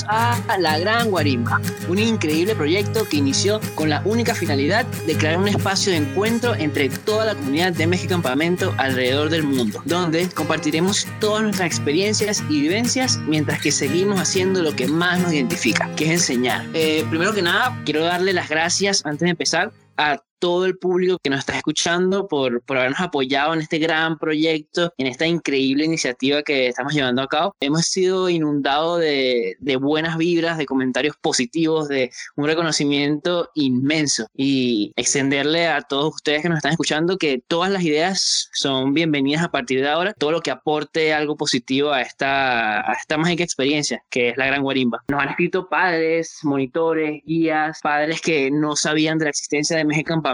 bienvenidos a La Gran Guarimba, un increíble proyecto que inició con la única finalidad de crear un espacio de encuentro entre toda la comunidad de México Campamento alrededor del mundo, donde compartiremos todas nuestras experiencias y vivencias mientras que seguimos haciendo lo que más nos identifica, que es enseñar. Eh, primero que nada, quiero darle las gracias antes de empezar a todo el público que nos está escuchando por, por habernos apoyado en este gran proyecto, en esta increíble iniciativa que estamos llevando a cabo. Hemos sido inundados de, de buenas vibras, de comentarios positivos, de un reconocimiento inmenso y extenderle a todos ustedes que nos están escuchando que todas las ideas son bienvenidas a partir de ahora, todo lo que aporte algo positivo a esta, a esta mágica experiencia que es la Gran Guarimba. Nos han escrito padres, monitores, guías, padres que no sabían de la existencia de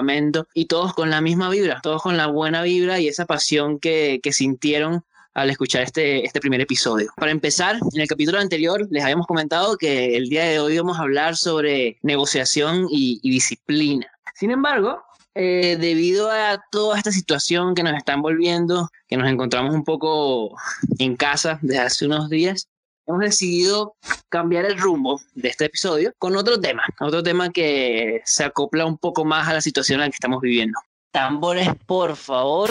México y todos con la misma vibra, todos con la buena vibra y esa pasión que, que sintieron al escuchar este, este primer episodio. Para empezar, en el capítulo anterior les habíamos comentado que el día de hoy vamos a hablar sobre negociación y, disciplina. Sin embargo, eh, debido a toda esta situación que nos está envolviendo, que nos encontramos un poco en casa desde hace unos días, hemos decidido cambiar el rumbo de este episodio con otro tema, otro tema que se acopla un poco más a la situación en la que estamos viviendo. Tambores, por favor.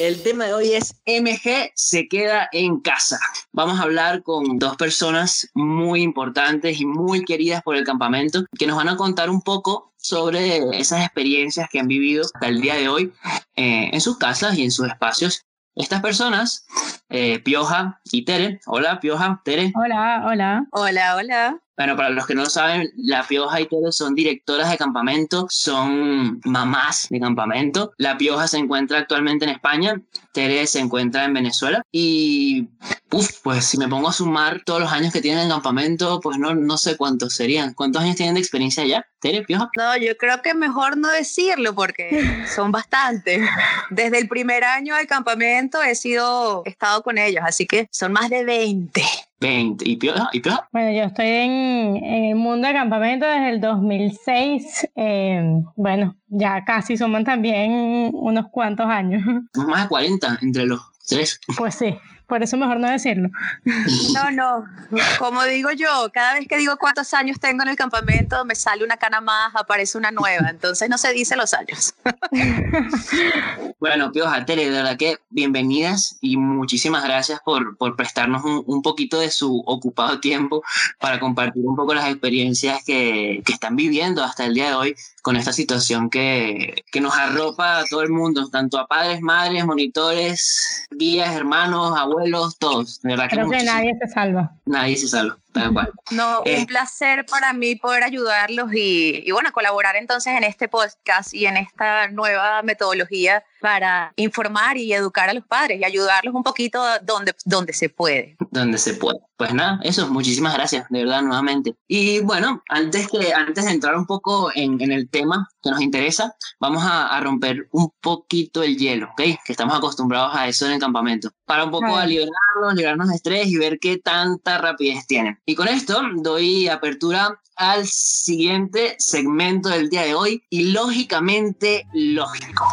El tema de hoy es MG se queda en casa. Vamos a hablar con dos personas muy importantes y muy queridas por el campamento que nos van a contar un poco sobre esas experiencias que han vivido hasta el día de hoy eh, en sus casas y en sus espacios estas personas, eh, Pioja y Tere. Hola, Pioja, Tere. Hola, hola. Hola, hola. Bueno, para los que no saben, la Pioja y Tere son directoras de campamento, son mamás de campamento. La Pioja se encuentra actualmente en España, Tere se encuentra en Venezuela y Uf, pues si me pongo a sumar todos los años que tienen en campamento, pues no, no sé cuántos serían. ¿Cuántos años tienen de experiencia allá? ¿Tere, Pioja? No, yo creo que mejor no decirlo porque son bastantes. Desde el primer año del campamento he sido, he estado con ellos, así que son más de 20. 20. ¿Y Pioja? ¿Y Pioja? Bueno, yo estoy en, en, el mundo de campamento desde el 2006. Eh, bueno, ya casi somos también unos cuantos años. Más de 40 entre los tres. Pues sí por eso mejor no decirlo. No, no, como digo yo, cada vez que digo cuántos años tengo en el campamento, me sale una cana más, aparece una nueva, entonces no se dice los años. Bueno, Pioja, Tere, de verdad que bienvenidas y muchísimas gracias por, por prestarnos un, un, poquito de su ocupado tiempo para compartir un poco las experiencias que, que están viviendo hasta el día de hoy con esta situación que, que nos arropa a todo el mundo, tanto a padres, madres, monitores, guías, hermanos, abuelos, todos. De verdad Creo que, que nadie se salva. Nadie se salva. Tal cual. No, eh, un placer para mí poder ayudarlos y, y, bueno, colaborar entonces en este podcast y en esta nueva metodología para informar y educar a los padres y ayudarlos un poquito donde, donde se puede. Donde se puede. Pues nada, eso, muchísimas gracias, de verdad, nuevamente. Y bueno, antes, que, antes de entrar un poco en, en el tema que nos interesa, vamos a, a, romper un poquito el hielo, ¿ok? Que estamos acostumbrados a eso en el campamento, para un poco a liberarnos, liberarnos de estrés y ver qué tanta rapidez tienen. Y con esto doy apertura al siguiente segmento del día de hoy y lógicamente lógico.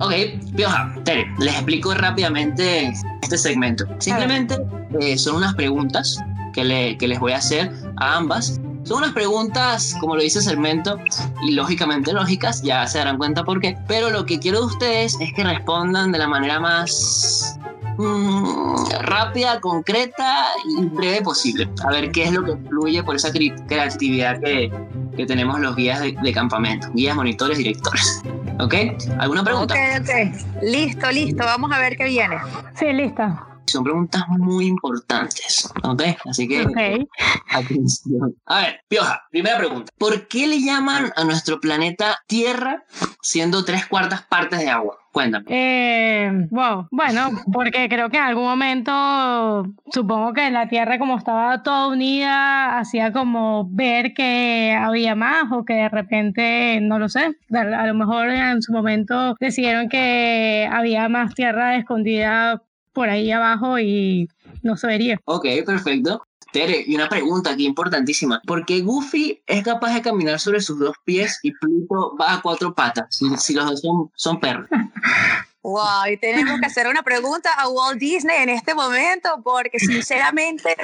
Ok, Pioja, Tere, les explico rápidamente este segmento. Simplemente eh, son unas preguntas que, le, que les voy a hacer a ambas. Son unas preguntas, como lo dice el segmento, y lógicamente lógicas, ya se darán cuenta por qué. Pero lo que quiero de ustedes es que respondan de la manera más mmm, rápida, concreta y breve posible. A ver qué es lo que fluye por esa creatividad que, que tenemos los guías de, de, campamento, guías, monitores, directores. ¿Ok? ¿Alguna pregunta? Ok, ok. Listo, listo. Vamos a ver qué viene. Sí, lista. Son preguntas muy importantes, ¿ok? Así que, okay. atención. A ver, Pioja, primera pregunta. ¿Por qué le llaman a nuestro planeta Tierra siendo tres cuartas partes de agua? Cuéntame. Eh, wow. Bueno, porque creo que en algún momento, supongo que la Tierra como estaba toda unida, hacía como ver que había más o que de repente, no lo sé, a lo mejor en su momento decidieron que había más tierra escondida por ahí abajo y no se vería. Ok, perfecto. Tere, y una pregunta aquí importantísima. ¿Por qué Goofy es capaz de caminar sobre sus dos pies y Pluto va a cuatro patas si, los dos son, son perros? Wow, y tenemos que hacer una pregunta a Walt Disney en este momento, porque sinceramente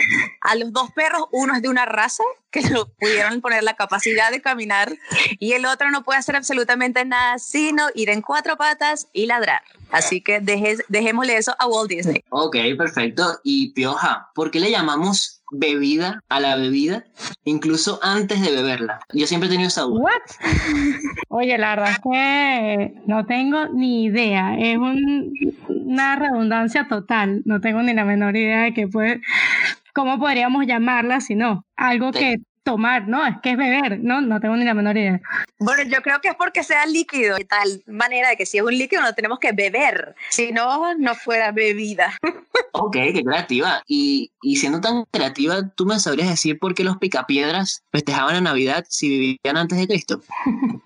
a los dos perros, uno es de una raza que lo pudieron poner la capacidad de caminar y el otro no puede hacer absolutamente nada sino ir en cuatro patas y ladrar. Así que dejémosle eso a Walt Disney. Ok, perfecto. Y Pioja, ¿por qué le llamamos bebida a la bebida incluso antes de beberla? Yo siempre he tenido esa duda. ¿What? Oye, la verdad es que no tengo ni idea. Es una redundancia total. No tengo ni la menor idea de qué puede, cómo podríamos llamarla si no. Algo que tomar, ¿no? Es que es beber, ¿no? No tengo ni la menor idea. Bueno, yo creo que es porque sea líquido y tal manera de que si es un líquido no tenemos que beber, si no, no fuera bebida. Ok, qué creativa. Y, y siendo tan creativa, ¿tú me sabrías decir por qué los picapiedras festejaban la Navidad si vivían antes de Cristo?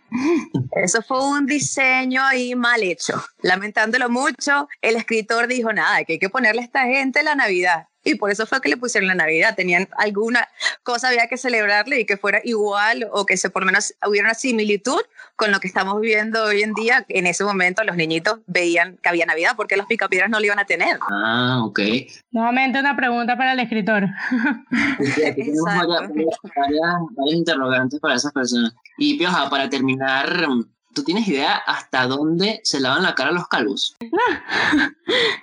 Eso fue un diseño ahí mal hecho. Lamentándolo mucho, el escritor dijo, nada, que hay que ponerle a esta gente la Navidad y por eso fue que le pusieron la Navidad. Tenían alguna cosa había que celebrarle y que fuera igual o que se por lo menos hubiera una similitud con lo que estamos viviendo hoy en día. En ese momento los niñitos veían que había Navidad porque los picapiedras no lo iban a tener. Ah, ok. Nuevamente una pregunta para el escritor. tenemos varias, varias interrogantes para esas personas. Y Pioja, para terminar, ¿Tú tienes idea hasta dónde se lavan la cara los calvos?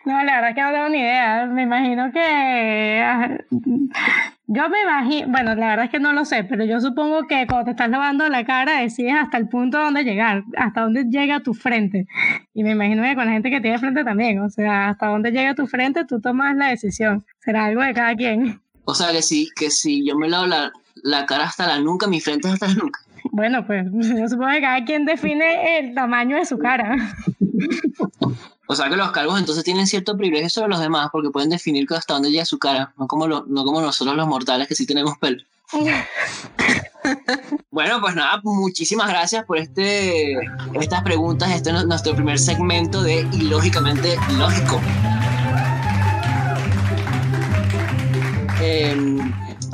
No, la verdad es que no tengo ni idea. Me imagino que... Ah, yo me imagino, bueno, la verdad es que no lo sé, pero yo supongo que cuando te estás lavando la cara decides hasta el punto donde llegar, hasta dónde llega tu frente. Y me imagino que con la gente que tiene frente también, o sea, hasta dónde llega tu frente tú tomas la decisión. Será algo de cada quien. O sea, que si, que si yo me lavo la, la cara hasta la nuca, mi frente es hasta la nuca. Bueno, pues yo supongo que cada quien define el tamaño de su cara. O sea que los calvos entonces tienen cierto privilegio sobre los demás porque pueden definir hasta dónde llega su cara, no como, no como nosotros los mortales que sí tenemos pelo. bueno, pues nada, muchísimas gracias por este, estas preguntas. Este es nuestro primer segmento de Ilógicamente Lógico. Eh,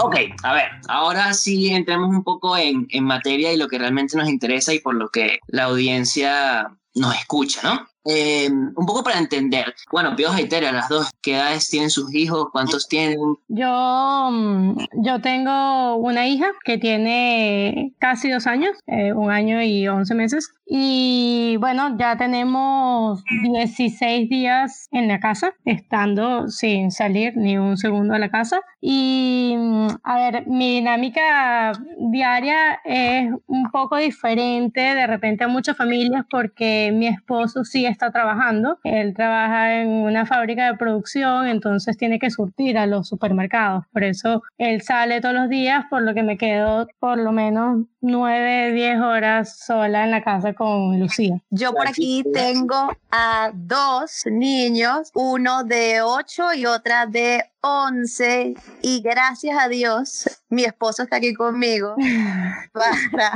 Ok, a ver, ahora sí entremos un poco en, en materia y lo que realmente nos interesa y por lo que la audiencia nos escucha, ¿no? Em, un poco para entender. Bueno, Pioja y Tere, las dos, ¿qué edades tienen sus hijos? ¿Cuántos tienen? Yo, mm, yo tengo una hija que tiene casi dos años, eh, un año y once meses. Y bueno, ya tenemos 16 días en la casa, estando sin salir ni un segundo de la casa. Y mm, a ver, mi dinámica diaria es un poco diferente de repente a muchas familias porque mi esposo sí está trabajando. Él trabaja en una fábrica de producción, entonces tiene que surtir a los supermercados. Por eso él sale todos los días, por lo que me quedo por lo menos 9, 10 horas sola en la casa con Lucía. Yo por aquí tengo a dos niños, uno de 8 y otra de 11 y gracias a Dios mi esposo está aquí conmigo para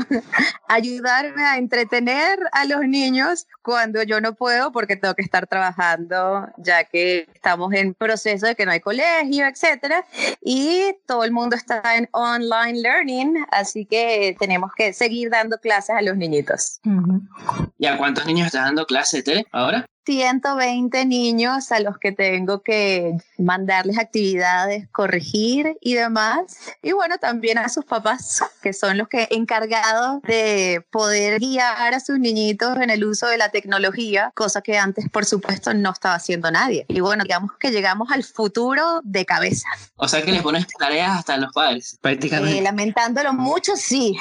ayudarme a entretener a los niños cuando yo no puedo porque tengo que estar trabajando ya que estamos en proceso de que no hay colegio, etcétera y todo el mundo está en online learning, así que tenemos que seguir dando clases a los niñitos. ¿Y a cuántos niños estás dando clases, ahora? 120 niños a los que tengo que mandarles actividades, corregir y demás. Y bueno, también a sus papás, que son los que encargados de poder guiar a sus niñitos en el uso de la tecnología, cosa que antes, por supuesto, no estaba haciendo nadie. Y bueno, digamos que llegamos al futuro de cabeza. O sea que les pones tareas hasta a los padres, prácticamente. Eh, lamentándolo mucho, sí.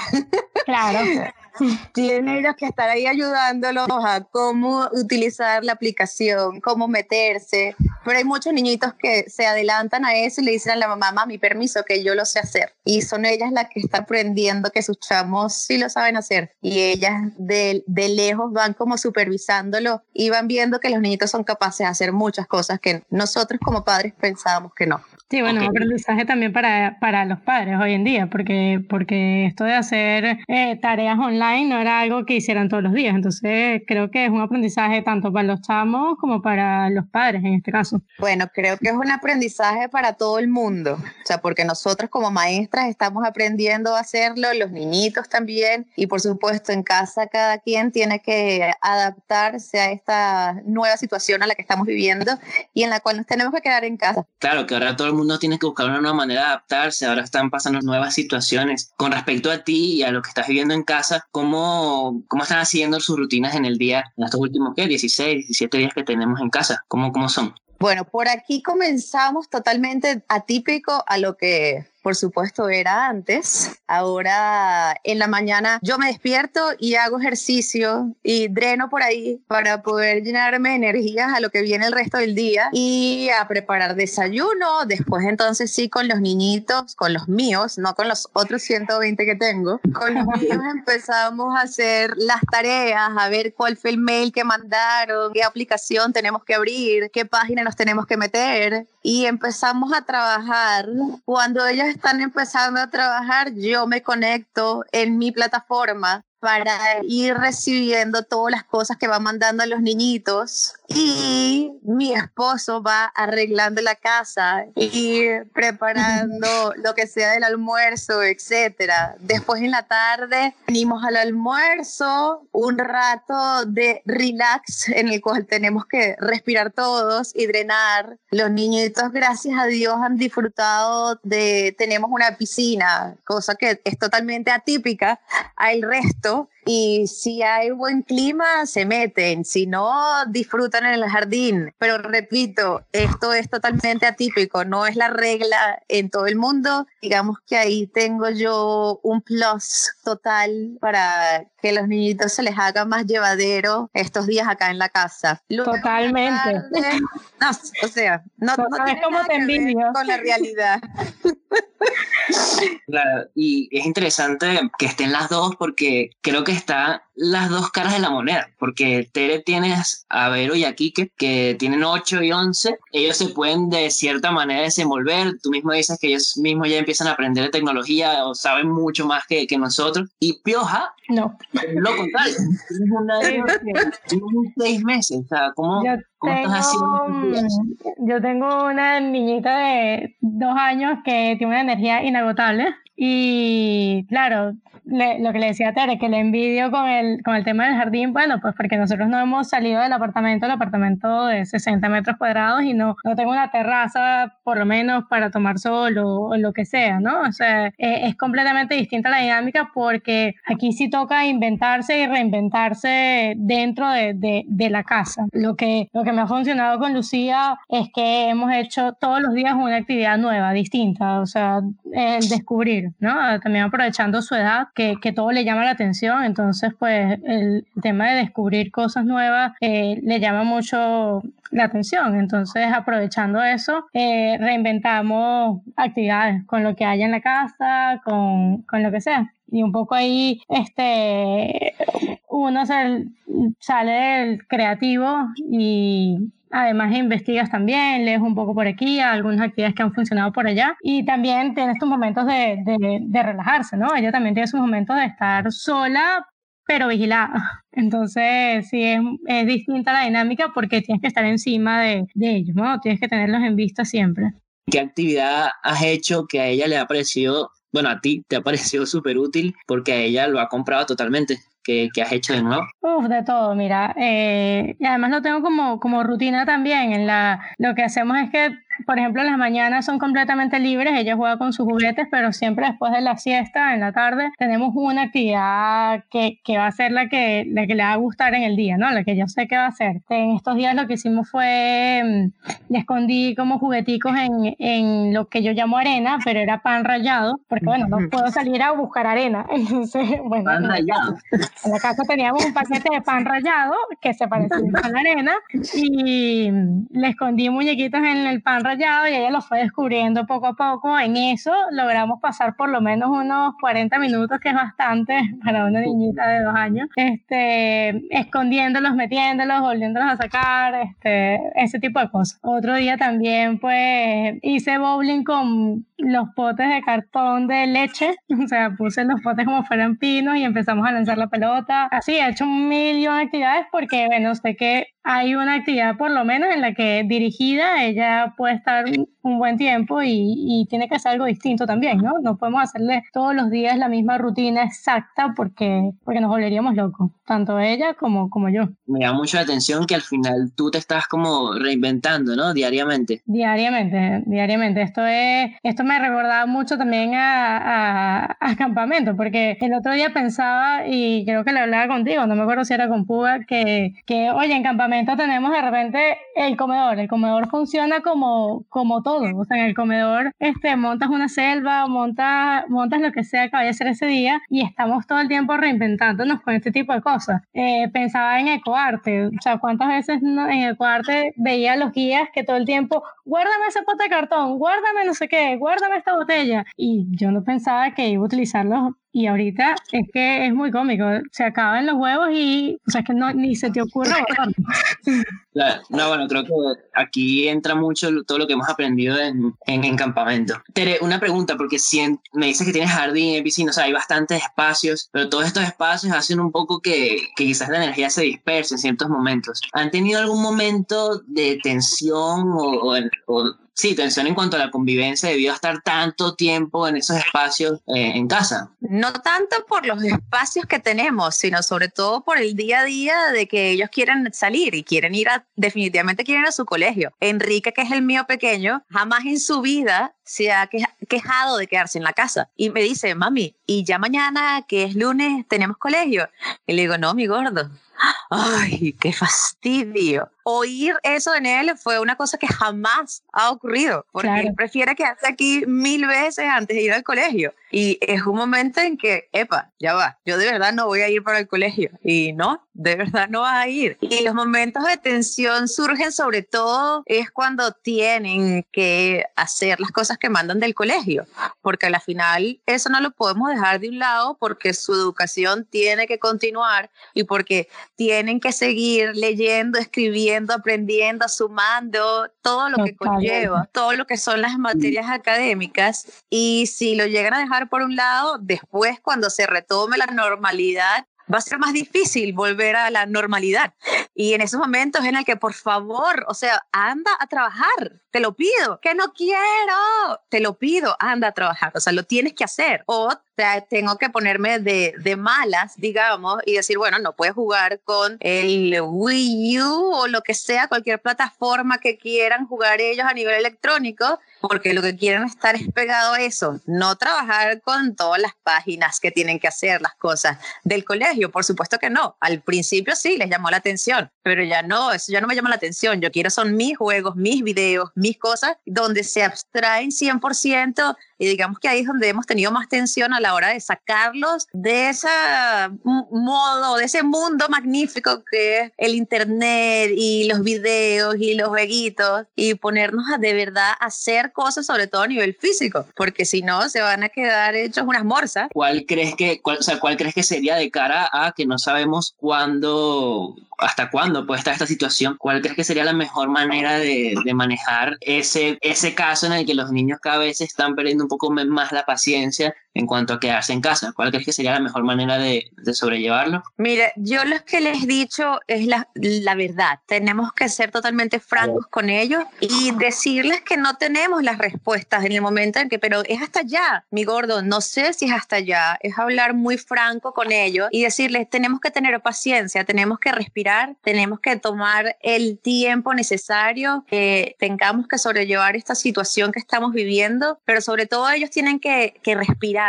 Claro. Tienen ellos que estar ahí ayudándolos a cómo utilizar la aplicación, cómo meterse. Pero hay muchos niñitos que se adelantan a eso y le dicen a la mamá, mi permiso, que yo lo sé hacer. Y son ellas las que están aprendiendo que sus chamos sí lo saben hacer. Y ellas de, de lejos van como supervisándolo y van viendo que los niñitos son capaces de hacer muchas cosas que nosotros como padres pensábamos que no. Sí, bueno, un aprendizaje también para, para los padres hoy en día, porque, porque esto de hacer eh, tareas online online no era algo que hicieran todos los días. Entonces, creo que es un aprendizaje tanto para los chamos como para los padres en este caso. Bueno, creo que es un aprendizaje para todo el mundo. O sea, porque nosotros como maestras estamos aprendiendo a hacerlo, los niñitos también, y por supuesto en casa cada quien tiene que adaptarse a esta nueva situación a la que estamos viviendo y en la cual nos tenemos que quedar en casa. Claro, que ahora todo el mundo tiene que buscar una nueva manera de adaptarse, ahora están pasando nuevas situaciones. Con respecto a ti y a lo que estás viviendo en casa, ¿cómo, cómo están haciendo sus rutinas en el día, en estos últimos, ¿qué? 16, 17 días que tenemos en casa? ¿Cómo, cómo son? Bueno, por aquí comenzamos totalmente atípico a lo que por supuesto, era antes. Ahora en la mañana yo me despierto y hago ejercicio y dreno por ahí para poder llenarme de energías a lo que viene el resto del día y a preparar desayuno. Después entonces sí con los niñitos, con los míos, no con los otros 120 que tengo. Con los míos empezamos a hacer las tareas, a ver cuál fue el mail que mandaron, qué aplicación tenemos que abrir, qué página nos tenemos que meter y empezamos a trabajar. Cuando ellos están empezando a trabajar, yo me conecto en mi plataforma para ir recibiendo todas las cosas que van mandando los niñitos y mi esposo va arreglando la casa y preparando lo que sea del almuerzo, etcétera. Después en la tarde venimos al almuerzo, un rato de relax en el cual tenemos que respirar todos y drenar. Los niñitos, gracias a Dios, han disfrutado de tenemos una piscina, cosa que es totalmente atípica al resto pero y si hay buen clima se meten, si no disfrutan en el jardín. Pero repito, esto es totalmente atípico, no es la regla en todo el mundo. Digamos que ahí tengo yo un plus total para que los niñitos se les haga más llevadero estos días acá en la casa. Totalmente. no, o sea, no, no, tiene nada que ver con la realidad. Claro, y es interesante que estén las dos porque creo que están las dos caras de la moneda, porque Tere tienes a Vero y a Kike que tienen 8 y 11, ellos se pueden de cierta manera desenvolver, tú mismo dices que ellos mismos ya empiezan a aprender de tecnología o saben mucho más que, que nosotros, y Pioja, no. lo contrario, tienes seis meses, o sea, ¿cómo, ¿cómo estás haciendo? Yo tengo una niñita de dos años que tiene una energía inagotable. Y claro, lo que le decía a Tere, que le envidio con el, con el tema del jardín, bueno, pues porque nosotros no hemos salido del apartamento, el apartamento de 60 metros cuadrados y no, no tengo una terraza por lo menos para tomar sol o, lo que sea, ¿no? O sea, e, es completamente distinta la dinámica porque aquí sí toca inventarse y reinventarse dentro de, de, de la casa. Lo que, lo que me ha funcionado con Lucía es que hemos hecho todos los días una actividad nueva, distinta, o sea, el descubrir, ¿no? También aprovechando su edad que, que, todo le llama la atención, entonces pues el tema de descubrir cosas nuevas eh, le llama mucho la atención, entonces aprovechando eso eh, reinventamos actividades con lo que haya en la casa, con, con lo que sea. Y un poco ahí este uno sale del creativo y Además, investigas también, lees un poco por aquí, algunas actividades que han funcionado por allá. Y también tienes tus momentos de, de, relajarse, ¿no? Ella también tiene sus momentos de estar sola, pero vigilada. Entonces, sí, es, es, distinta la dinámica porque tienes que estar encima de, de, ellos, ¿no? Tienes que tenerlos en vista siempre. ¿Qué actividad has hecho que a ella le ha parecido, bueno, a ti te ha parecido súper útil porque a ella lo ha comprado totalmente? Que, has hecho de nuevo? Uf, de todo, mira. Eh, y además lo tengo como, como rutina también. En la, lo que hacemos es que por ejemplo, las mañanas son completamente libres, ella juega con sus juguetes, pero siempre después de la siesta, en la tarde, tenemos una actividad que, que va a ser la que, la que le va a gustar en el día, ¿no? La que yo sé que va a ser. En estos días lo que hicimos fue, mm, le escondí como jugueticos en, en lo que yo llamo arena, pero era pan rallado, porque bueno, no puedo salir a buscar arena. Entonces, bueno. Pan rallado. En la casa teníamos un paquete de pan rallado que se parecía a la arena y mm, le escondí muñequitos en el pan rayado y ella lo fue descubriendo poco a poco. En eso logramos pasar por lo menos unos 40 minutos, que es bastante para una niñita de dos años, este, escondiéndolos, metiéndolos, volviéndolos a sacar, este, ese tipo de cosas. Otro día también, pues, hice bowling con los potes de cartón de leche, o sea, puse los potes como fueran pinos y empezamos a lanzar la pelota. Así, he hecho un millón de actividades porque, bueno, sé que hay una actividad por lo menos en la que dirigida ella puede estar un buen tiempo y, tiene que ser algo distinto también, ¿no? No podemos hacerle todos los días la misma rutina exacta porque, porque nos volveríamos locos, tanto ella como, como yo. Me llama mucho la atención que al final tú te estás como reinventando, ¿no? Diariamente. Diariamente, diariamente. Esto, es, esto me recordaba mucho también a, a, campamento, porque el otro día pensaba, y creo que le hablaba contigo, no me acuerdo si era con Puga, que, que oye, en campamento tenemos de repente el comedor. El comedor funciona como, como todo. O sea, en el comedor este, montas una selva, montas, montas lo que sea que vaya a ser ese día y estamos todo el tiempo reinventándonos con este tipo de cosas. Eh, pensaba en ecoarte. O sea, ¿cuántas veces en ecoarte veía los guías que todo el tiempo, guárdame ese pote de cartón, guárdame no sé qué, guárdame esta botella? Y yo no pensaba que iba a utilizarlos y ahorita es que es muy cómico. Se acaban los huevos y, o sea, es que no, ni se te ocurre no, bueno, creo que aquí entra mucho todo lo que hemos aprendido en, en, campamento. Tere, una pregunta, porque si me dices que tienes jardín, piscina, o sea, hay bastantes espacios, pero todos estos espacios hacen un poco que, que quizás la energía se disperse en ciertos momentos. ¿Han tenido algún momento de tensión o, o sí, tensión en cuanto a la convivencia debido a estar tanto tiempo en esos espacios eh, en casa. No tanto por los espacios que tenemos, sino sobre todo por el día a día de que ellos quieren salir y quieren ir a, definitivamente quieren ir a su colegio. Enrique, que es el mío pequeño, jamás en su vida se ha quejado de quedarse en la casa. Y me dice, mami, ¿y ya mañana, que es lunes, tenemos colegio? Y le digo, no, mi gordo, ¡Ay, qué fastidio! Oír eso en él fue una cosa que jamás ha ocurrido, porque él prefiere quedarse aquí mil veces antes de ir al colegio. Y es un momento en que, epa, ya va, yo de verdad no voy a ir para el colegio. Y no, de verdad no vas a ir. Y los momentos de tensión surgen sobre todo es cuando tienen que hacer las cosas que mandan del colegio, porque al final eso no lo podemos dejar de un lado porque su educación tiene que continuar y porque tienen que seguir leyendo, escribiendo, aprendiendo, sumando, todo lo que conlleva, todo lo que son las materias académicas. Y si lo llegan a dejar por un lado, después cuando se retome la normalidad, va a ser más difícil volver a la normalidad. Y en esos momentos en el que, por favor, o sea, anda a trabajar, te lo pido, que no quiero, te lo pido, anda a trabajar, o sea, lo tienes que hacer. O tengo que ponerme de, de malas, digamos, y decir, bueno, no puedes jugar con el Wii U o lo que sea, cualquier plataforma que quieran jugar ellos a nivel electrónico, porque lo que quieren estar es pegado a eso, no trabajar con todas las páginas que tienen que hacer las cosas del colegio, por supuesto que no. Al principio sí les llamó la atención, pero ya no, eso ya no me llama la atención. Yo quiero son mis juegos, mis videos, mis cosas, donde se abstraen 100% y digamos que ahí es donde hemos tenido más tensión a la hora de sacarlos de ese modo, de ese mundo magnífico que es el internet y los videos y los jueguitos y ponernos a de verdad hacer cosas, sobre todo a nivel físico, porque si no se van a quedar hechos unas morsas. ¿Cuál crees que, cuál, o sea, cuál crees que sería de cara a que no sabemos cuándo hasta cuándo puede estar esta situación, ¿cuál crees que sería la mejor manera de, de, manejar ese, ese caso en el que los niños cada vez están perdiendo un poco más la paciencia en cuanto a quedarse en casa? ¿Cuál crees que sería la mejor manera de, sobrellevarlo? Mire, yo lo que les he dicho es la, verdad. Tenemos que ser totalmente francos con ellos y decirles que no tenemos las respuestas en el momento en que, pero es hasta allá, mi gordo, no sé si es hasta allá. Es hablar muy franco con ellos y decirles, tenemos que tener paciencia, tenemos que respirar, tenemos que tomar el tiempo necesario, que tengamos que sobrellevar esta situación que estamos viviendo, pero sobre todo ellos tienen que respirar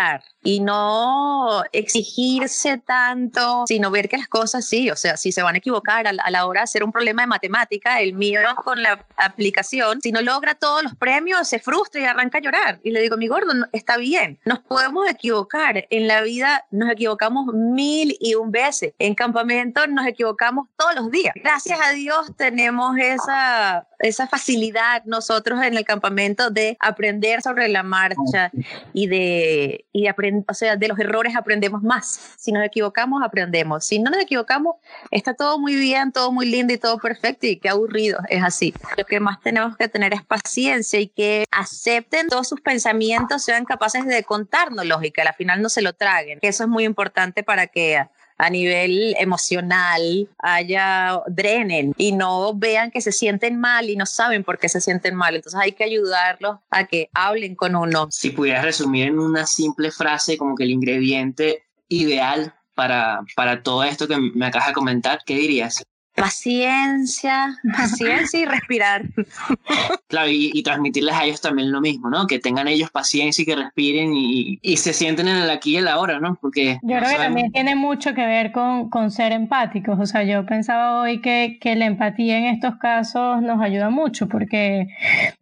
y no exigirse tanto, sino ver que las cosas sí, o sea, si se van a equivocar a, la hora de hacer un problema de matemática, el mío con la aplicación, si no logra todos los premios, se frustra y arranca a llorar. Y le digo, mi gordo, está bien, nos podemos equivocar. En la vida nos equivocamos mil y un veces. En campamento nos equivocamos todos los días. Gracias a Dios tenemos esa esa facilidad nosotros en el campamento de aprender sobre la marcha y de, y aprender, o sea, de los errores aprendemos más. Si nos equivocamos, aprendemos. Si no nos equivocamos, está todo muy bien, todo muy lindo y todo perfecto y qué aburrido, es así. Lo que más tenemos que tener es paciencia y que acepten todos sus pensamientos, sean capaces de contarnos lógica, al final no se lo traguen. Eso es muy importante para que a nivel emocional haya drenen y no vean que se sienten mal y no saben por qué se sienten mal. Entonces hay que ayudarlos a que hablen con uno. Si pudieras resumir en una simple frase como que el ingrediente ideal para, para todo esto que me acabas de comentar, ¿qué dirías? Paciencia, paciencia y respirar. Claro, y, transmitirles a ellos también lo mismo, ¿no? Que tengan ellos paciencia y que respiren y, y se sienten en el aquí y el ahora, ¿no? Porque... Yo creo que también tiene mucho que ver con, con, ser empáticos. O sea, yo pensaba hoy que, que la empatía en estos casos nos ayuda mucho, porque,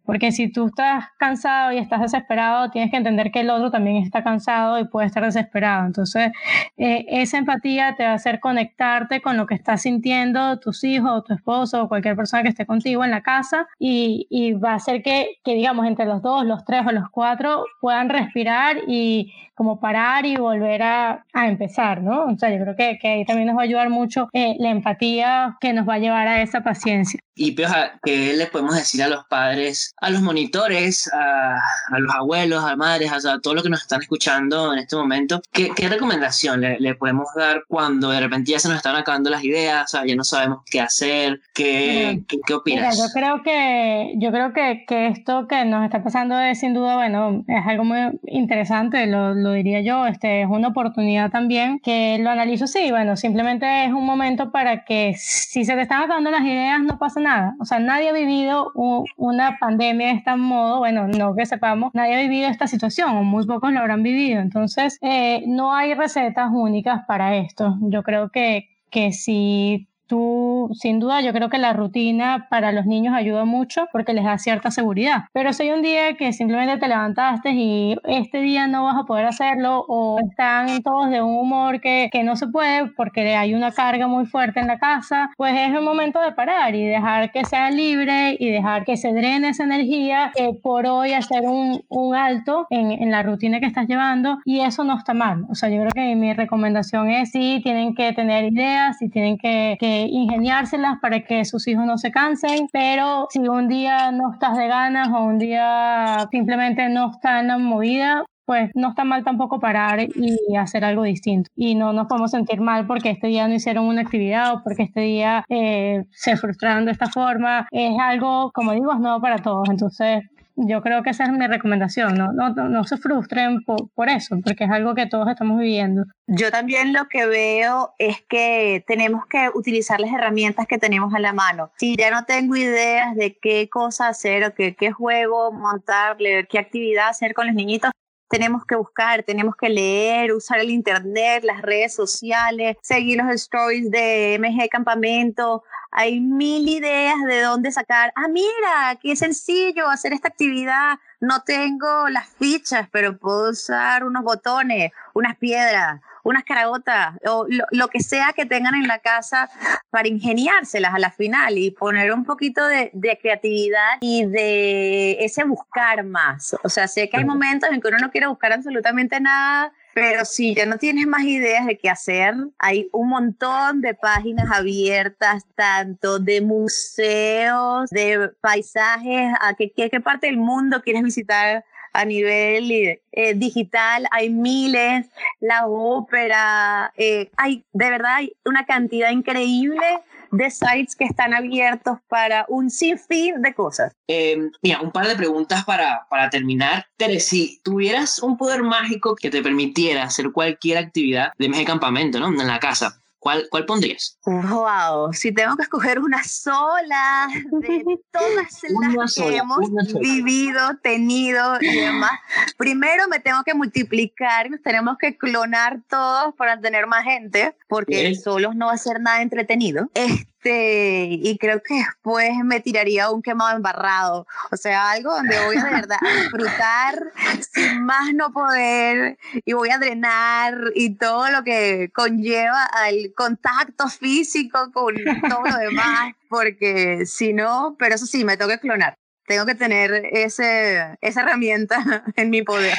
porque si tú estás cansado y estás desesperado, tienes que entender que el otro también está cansado y puede estar desesperado. Entonces, eh, esa empatía te va a hacer conectarte con lo que estás sintiendo tus hijos tu esposo o cualquier persona que esté contigo en la casa y, y va a hacer que, que, digamos, entre los dos, los tres o los cuatro puedan respirar y como parar y volver a, a empezar, ¿no? O sea, yo creo que, que ahí también nos va a ayudar mucho eh, la empatía que nos va a llevar a esa paciencia. Y Pioja, ¿qué les podemos decir a los padres, a los monitores, a, a los abuelos, a madres, a, todos los que nos están escuchando en este momento? ¿Qué, qué recomendación le, le, podemos dar cuando de repente ya se nos están acabando las ideas, o sea, ya no sabemos qué hacer? ¿Qué, qué, qué, opinas? Mira, yo creo, que, yo creo que, que, esto que nos está pasando es sin duda, bueno, es algo muy interesante, lo, lo diría yo, este, es una oportunidad también que lo analizo sí, bueno, simplemente es un momento para que si se te están acabando las ideas no pasa nada, o sea, nadie ha vivido una pandemia de este modo, bueno, no que sepamos, nadie ha vivido esta situación, o muy pocos lo habrán vivido, entonces eh, no hay recetas únicas para esto, yo creo que, que si tú, sin duda, yo creo que la rutina para los niños ayuda mucho porque les da cierta seguridad. Pero si hay un día que simplemente te levantaste y este día no vas a poder hacerlo o están todos de un humor que, que no se puede porque hay una carga muy fuerte en la casa, pues es el momento de parar y dejar que sea libre y dejar que se drene esa energía, que por hoy hacer un, un alto en, en, la rutina que estás llevando y eso no está mal. O sea, yo creo que mi recomendación es si tienen que tener ideas, si tienen que, que ingeniárselas para que sus hijos no se cansen, pero si un día no estás de ganas o un día simplemente no está en la movida, pues no está mal tampoco parar y hacer algo distinto. Y no nos podemos sentir mal porque este día no hicieron una actividad o porque este día eh, se frustraron de esta forma. Es algo, como digo, es nuevo para todos. Entonces, yo creo que esa es mi recomendación, no, no, no se frustren por, por, eso, porque es algo que todos estamos viviendo. Yo también lo que veo es que tenemos que utilizar las herramientas que tenemos a la mano. Si ya no tengo ideas de qué cosa hacer o qué, qué juego montarle, qué actividad hacer con los niñitos, tenemos que buscar, tenemos que leer, usar el internet, las redes sociales, seguir los stories de MG Campamento, hay mil ideas de dónde sacar. Ah, mira, qué sencillo hacer esta actividad. No tengo las fichas, pero puedo usar unos botones, unas piedras, unas caragotas o lo, que sea que tengan en la casa para ingeniárselas a la final y poner un poquito de, de, creatividad y de ese buscar más. O sea, sé que hay momentos en que uno no quiere buscar absolutamente nada pero si ya no tienes más ideas de qué hacer, hay un montón de páginas abiertas, tanto de museos, de paisajes, a qué, qué, parte del mundo quieres visitar a nivel eh, digital, hay miles, la ópera, eh, hay de verdad hay una cantidad increíble de sites que están abiertos para un sinfín de cosas. Eh, mira, un par de preguntas para, para terminar. Tere, si tuvieras un poder mágico que te permitiera hacer cualquier actividad de mes de campamento, ¿no? En la casa, ¿Cuál, ¿Cuál pondrías? Wow, si tengo que escoger una sola de todas las que hemos vivido, tenido y demás, primero me tengo que multiplicar, nos tenemos que clonar todos para tener más gente, porque solos no va a ser nada entretenido. Este, Este, y creo que después me tiraría un quemado embarrado. O sea, algo donde voy a de verdad disfrutar sin más no poder y voy a drenar y todo lo que conlleva al contacto físico con todo lo demás, porque si no, pero eso sí, me que clonar tengo que tener ese, esa herramienta en mi poder.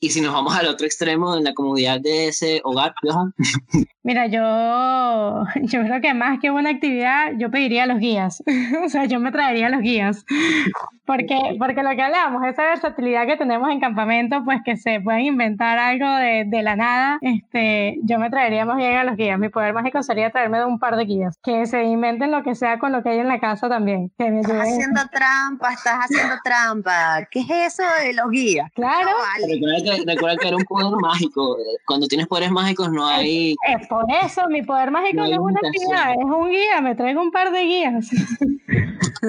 y si nos vamos al otro extremo, en la comodidad de ese hogar, Johan. Mira, yo, yo creo que más que una actividad, yo pediría los guías. o sea, yo me traería los guías. Porque, porque lo que hablamos, esa versatilidad que tenemos en campamento, pues que se pueden inventar algo de, de la nada, este, yo me traería más bien a los guías. Mi poder mágico sería traerme de un par de guías. Que se inventen lo que sea con lo que hay en la casa también. Que me estás haciendo trampa, estás haciendo trampa. ¿Qué es eso de los guías? Claro. recuerda, que, era un poder mágico. Cuando tienes poderes mágicos no hay... por eso, mi poder mágico no, es una actividad, es un guía. Me traigo un par de guías.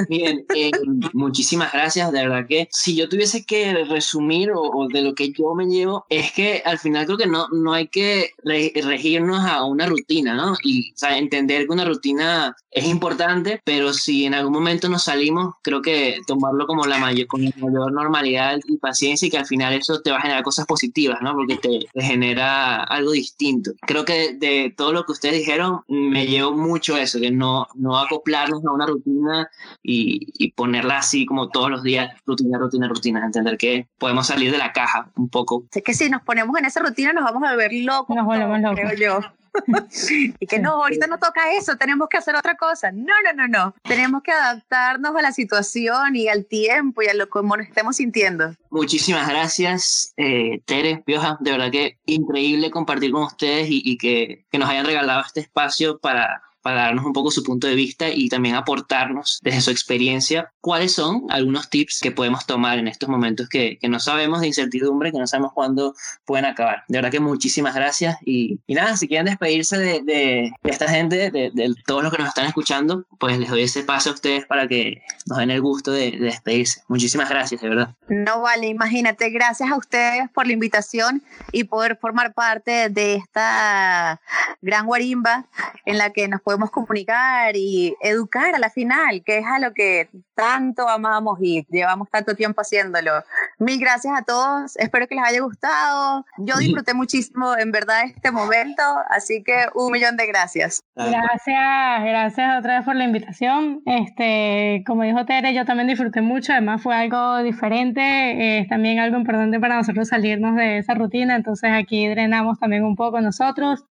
Bien, eh, muchísimas gracias. De verdad que si yo tuviese que resumir o, de lo que yo me llevo, es que al final creo que no, no hay que regirnos a una rutina, ¿no? Y entender que una rutina es importante, pero si en algún momento nos salimos, creo que tomarlo como la mayor, con la mayor normalidad y paciencia y que al final eso te va a generar cosas positivas, ¿no? Porque te, genera algo distinto. Creo que de, todo lo que ustedes dijeron, me llevo mucho eso, que no, no acoplarnos a una rutina y, y ponerla así como todos los días, rutina, rutina, rutina, entender que podemos salir de la caja un poco. Es que si nos ponemos en esa rutina nos vamos a ver locos. Nos volvemos locos. Creo yo. y que no, ahorita no toca eso, tenemos que hacer otra cosa. No, no, no, no. Tenemos que adaptarnos a la situación y al tiempo y a lo que nos estemos sintiendo. Muchísimas gracias, eh, Tere, Pioja. De verdad que increíble compartir con ustedes y, y que, que nos hayan regalado este espacio para para darnos un poco su punto de vista y también aportarnos desde su experiencia cuáles son algunos tips que podemos tomar en estos momentos que, que no sabemos de incertidumbre, que no sabemos cuándo pueden acabar. De verdad que muchísimas gracias y, y nada, si quieren despedirse de, de, esta gente, de, de, todos los que nos están escuchando, pues les doy ese paso a ustedes para que nos den el gusto de, despedirse. Muchísimas gracias, de verdad. No vale, imagínate, gracias a ustedes por la invitación y poder formar parte de esta gran guarimba en la que nos podemos comunicar y educar a la final, que es a lo que tanto amamos y llevamos tanto tiempo haciéndolo. Mil gracias a todos, espero que les haya gustado. Yo disfruté muchísimo en verdad este momento, así que un millón de gracias. Gracias, gracias otra vez por la invitación. Este, como dijo Tere, yo también disfruté mucho, además fue algo diferente, es también algo importante para nosotros salirnos de esa rutina, entonces aquí drenamos también un poco nosotros.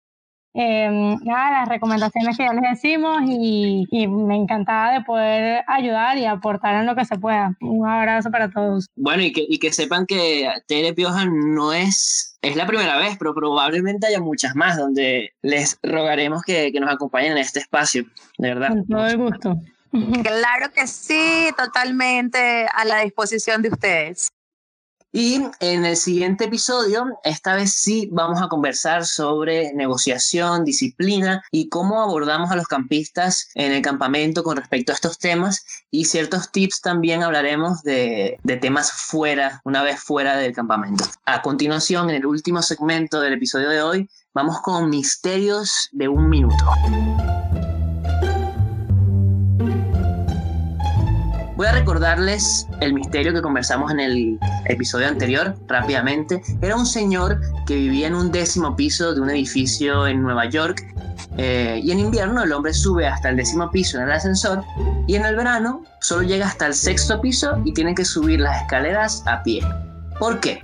Em, nada, las recomendaciones que ya les decimos y, me encantaba de poder ayudar y aportar en lo que se pueda. Un abrazo para todos. Bueno, y que, y que sepan que Tere Pioja no es, es la primera vez, pero probablemente haya muchas más donde les rogaremos que, que nos acompañen en este espacio, de verdad. Con todo el gusto. Claro que sí, totalmente a la disposición de ustedes. Y en el siguiente episodio, esta vez sí vamos a conversar sobre negociación, disciplina y cómo abordamos a los campistas en el campamento con respecto a estos temas y ciertos tips también hablaremos de, de temas fuera, una vez fuera del campamento. A continuación, en el último segmento del episodio de hoy, vamos con misterios de un minuto. Voy a recordarles el misterio que conversamos en el episodio anterior rápidamente. Era un señor que vivía en un décimo piso de un edificio en Nueva York eh, y en invierno el hombre sube hasta el décimo piso en el ascensor y en el verano solo llega hasta el sexto piso y tiene que subir las escaleras a pie. ¿Por qué?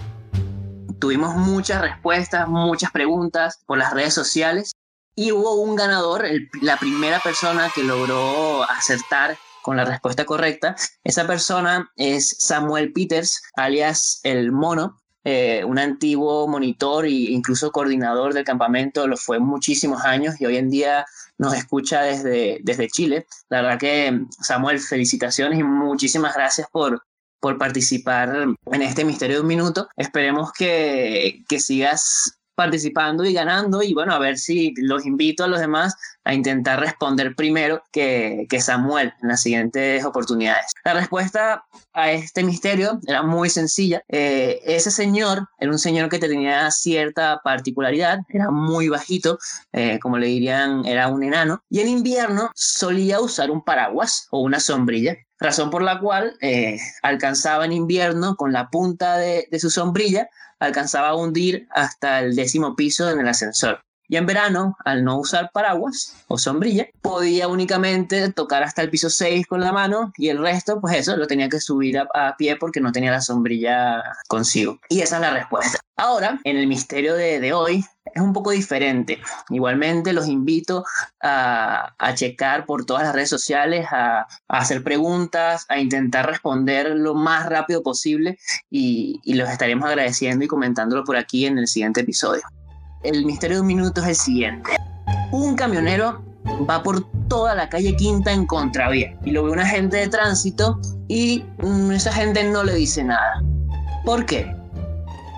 Tuvimos muchas respuestas, muchas preguntas por las redes sociales y hubo un ganador, la primera persona que logró acertar con la respuesta correcta. Esa persona es Samuel Peters, alias El Mono, eh, un antiguo monitor e incluso coordinador del campamento, lo fue muchísimos años y hoy en día nos escucha desde, desde Chile. La verdad que, Samuel, felicitaciones y muchísimas gracias por, por participar en este Misterio de un Minuto. Esperemos que, que sigas participando y ganando y bueno, a ver si los invito a los demás a intentar responder primero que, que Samuel en las siguientes oportunidades. La respuesta a este misterio era muy sencilla. Eh, ese señor era un señor que tenía cierta particularidad, era muy bajito, eh, como le dirían, era un enano, y en invierno solía usar un paraguas o una sombrilla razón por la cual eh, alcanzaba en invierno con la punta de, de, su sombrilla, alcanzaba a hundir hasta el décimo piso en el ascensor. Y en verano, al no usar paraguas o sombrilla, podía únicamente tocar hasta el piso 6 con la mano y el resto, pues eso, lo tenía que subir a, pie porque no tenía la sombrilla consigo. Y esa es la respuesta. Ahora, en el misterio de, de hoy, es un poco diferente. Igualmente los invito a, a checar por todas las redes sociales, a, hacer preguntas, a intentar responder lo más rápido posible y, y los estaremos agradeciendo y comentándolo por aquí en el siguiente episodio el misterio de un minuto es el siguiente. Un camionero va por toda la calle Quinta en contravía y lo ve un agente de tránsito y esa gente no le dice nada. ¿Por qué?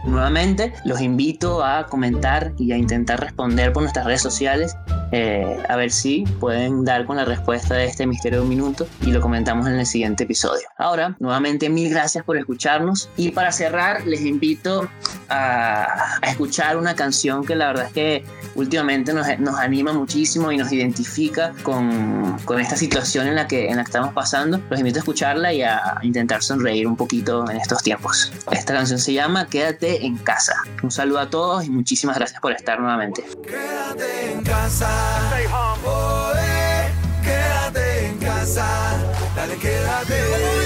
Nuevamente, los invito a comentar y a intentar responder por nuestras redes sociales eh, a ver si pueden dar con la respuesta de este misterio de un minuto y lo comentamos en el siguiente episodio. Ahora, nuevamente mil gracias por escucharnos y para cerrar les invito a, a escuchar una canción que la verdad es que últimamente nos, nos anima muchísimo y nos identifica con, con, esta situación en la, que, en la que estamos pasando. Los invito a escucharla y a intentar sonreír un poquito en estos tiempos. Esta canción se llama Quédate en casa. Un saludo a todos y muchísimas gracias por estar nuevamente. Quédate en casa. Oh, eh, quédate en casa. Dale, quédate.